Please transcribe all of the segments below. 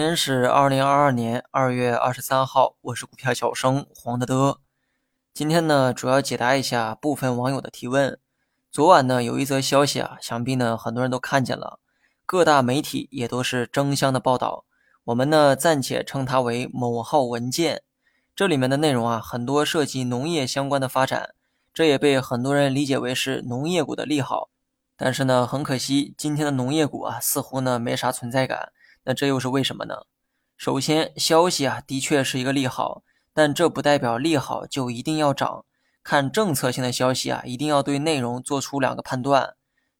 今天是二零二二年二月二十三号，我是股票小生黄德德。今天呢，主要解答一下部分网友的提问。昨晚呢，有一则消息啊，想必呢很多人都看见了，各大媒体也都是争相的报道。我们呢暂且称它为某号文件。这里面的内容啊，很多涉及农业相关的发展，这也被很多人理解为是农业股的利好。但是呢，很可惜，今天的农业股啊，似乎呢没啥存在感。那这又是为什么呢？首先，消息啊的确是一个利好，但这不代表利好就一定要涨。看政策性的消息啊，一定要对内容做出两个判断：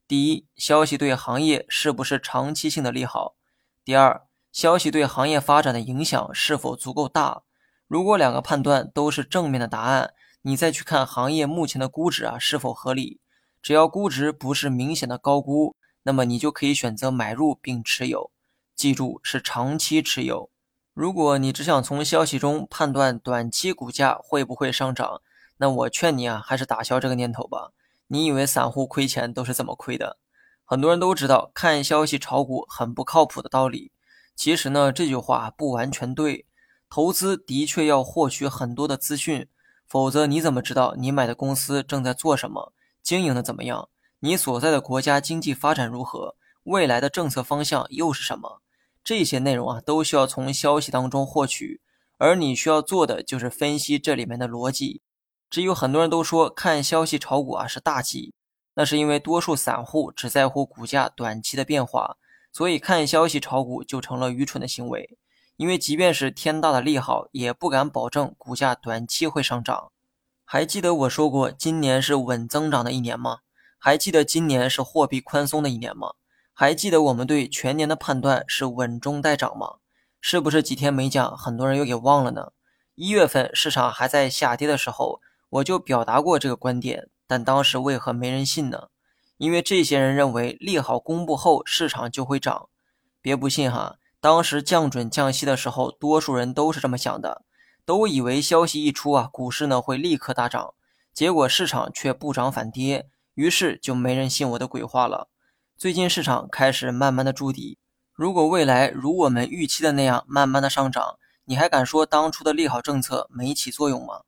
第一，消息对行业是不是长期性的利好；第二，消息对行业发展的影响是否足够大。如果两个判断都是正面的答案，你再去看行业目前的估值啊是否合理。只要估值不是明显的高估，那么你就可以选择买入并持有。记住是长期持有。如果你只想从消息中判断短期股价会不会上涨，那我劝你啊，还是打消这个念头吧。你以为散户亏钱都是怎么亏的？很多人都知道看消息炒股很不靠谱的道理。其实呢，这句话不完全对。投资的确要获取很多的资讯，否则你怎么知道你买的公司正在做什么，经营的怎么样？你所在的国家经济发展如何？未来的政策方向又是什么？这些内容啊，都需要从消息当中获取，而你需要做的就是分析这里面的逻辑。至于很多人都说看消息炒股啊是大忌，那是因为多数散户只在乎股价短期的变化，所以看消息炒股就成了愚蠢的行为。因为即便是天大的利好，也不敢保证股价短期会上涨。还记得我说过今年是稳增长的一年吗？还记得今年是货币宽松的一年吗？还记得我们对全年的判断是稳中带涨吗？是不是几天没讲，很多人又给忘了呢？一月份市场还在下跌的时候，我就表达过这个观点，但当时为何没人信呢？因为这些人认为利好公布后市场就会涨。别不信哈，当时降准降息的时候，多数人都是这么想的，都以为消息一出啊，股市呢会立刻大涨，结果市场却不涨反跌，于是就没人信我的鬼话了。最近市场开始慢慢的筑底，如果未来如我们预期的那样慢慢的上涨，你还敢说当初的利好政策没起作用吗？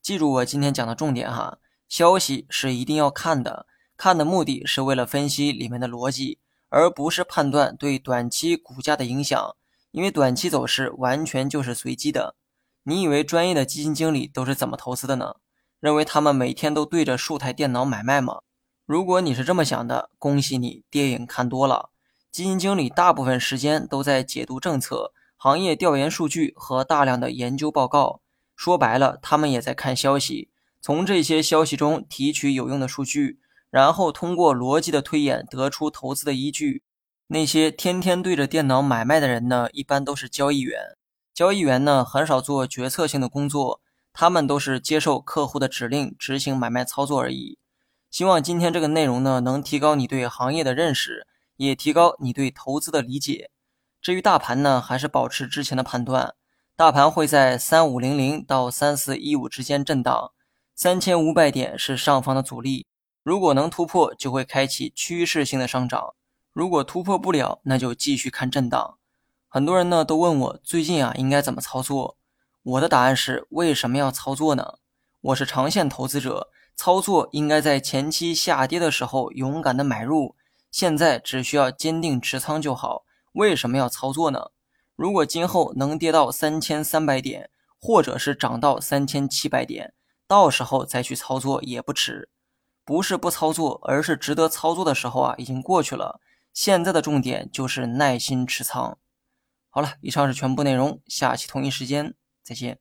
记住我今天讲的重点哈，消息是一定要看的，看的目的是为了分析里面的逻辑，而不是判断对短期股价的影响，因为短期走势完全就是随机的。你以为专业的基金经理都是怎么投资的呢？认为他们每天都对着数台电脑买卖吗？如果你是这么想的，恭喜你，电影看多了。基金经理大部分时间都在解读政策、行业调研数据和大量的研究报告。说白了，他们也在看消息，从这些消息中提取有用的数据，然后通过逻辑的推演得出投资的依据。那些天天对着电脑买卖的人呢，一般都是交易员。交易员呢，很少做决策性的工作，他们都是接受客户的指令，执行买卖操作而已。希望今天这个内容呢，能提高你对行业的认识，也提高你对投资的理解。至于大盘呢，还是保持之前的判断，大盘会在三五零零到三四一五之间震荡，三千五百点是上方的阻力，如果能突破，就会开启趋势性的上涨；如果突破不了，那就继续看震荡。很多人呢都问我最近啊应该怎么操作，我的答案是为什么要操作呢？我是长线投资者。操作应该在前期下跌的时候勇敢的买入，现在只需要坚定持仓就好。为什么要操作呢？如果今后能跌到三千三百点，或者是涨到三千七百点，到时候再去操作也不迟。不是不操作，而是值得操作的时候啊已经过去了。现在的重点就是耐心持仓。好了，以上是全部内容，下期同一时间再见。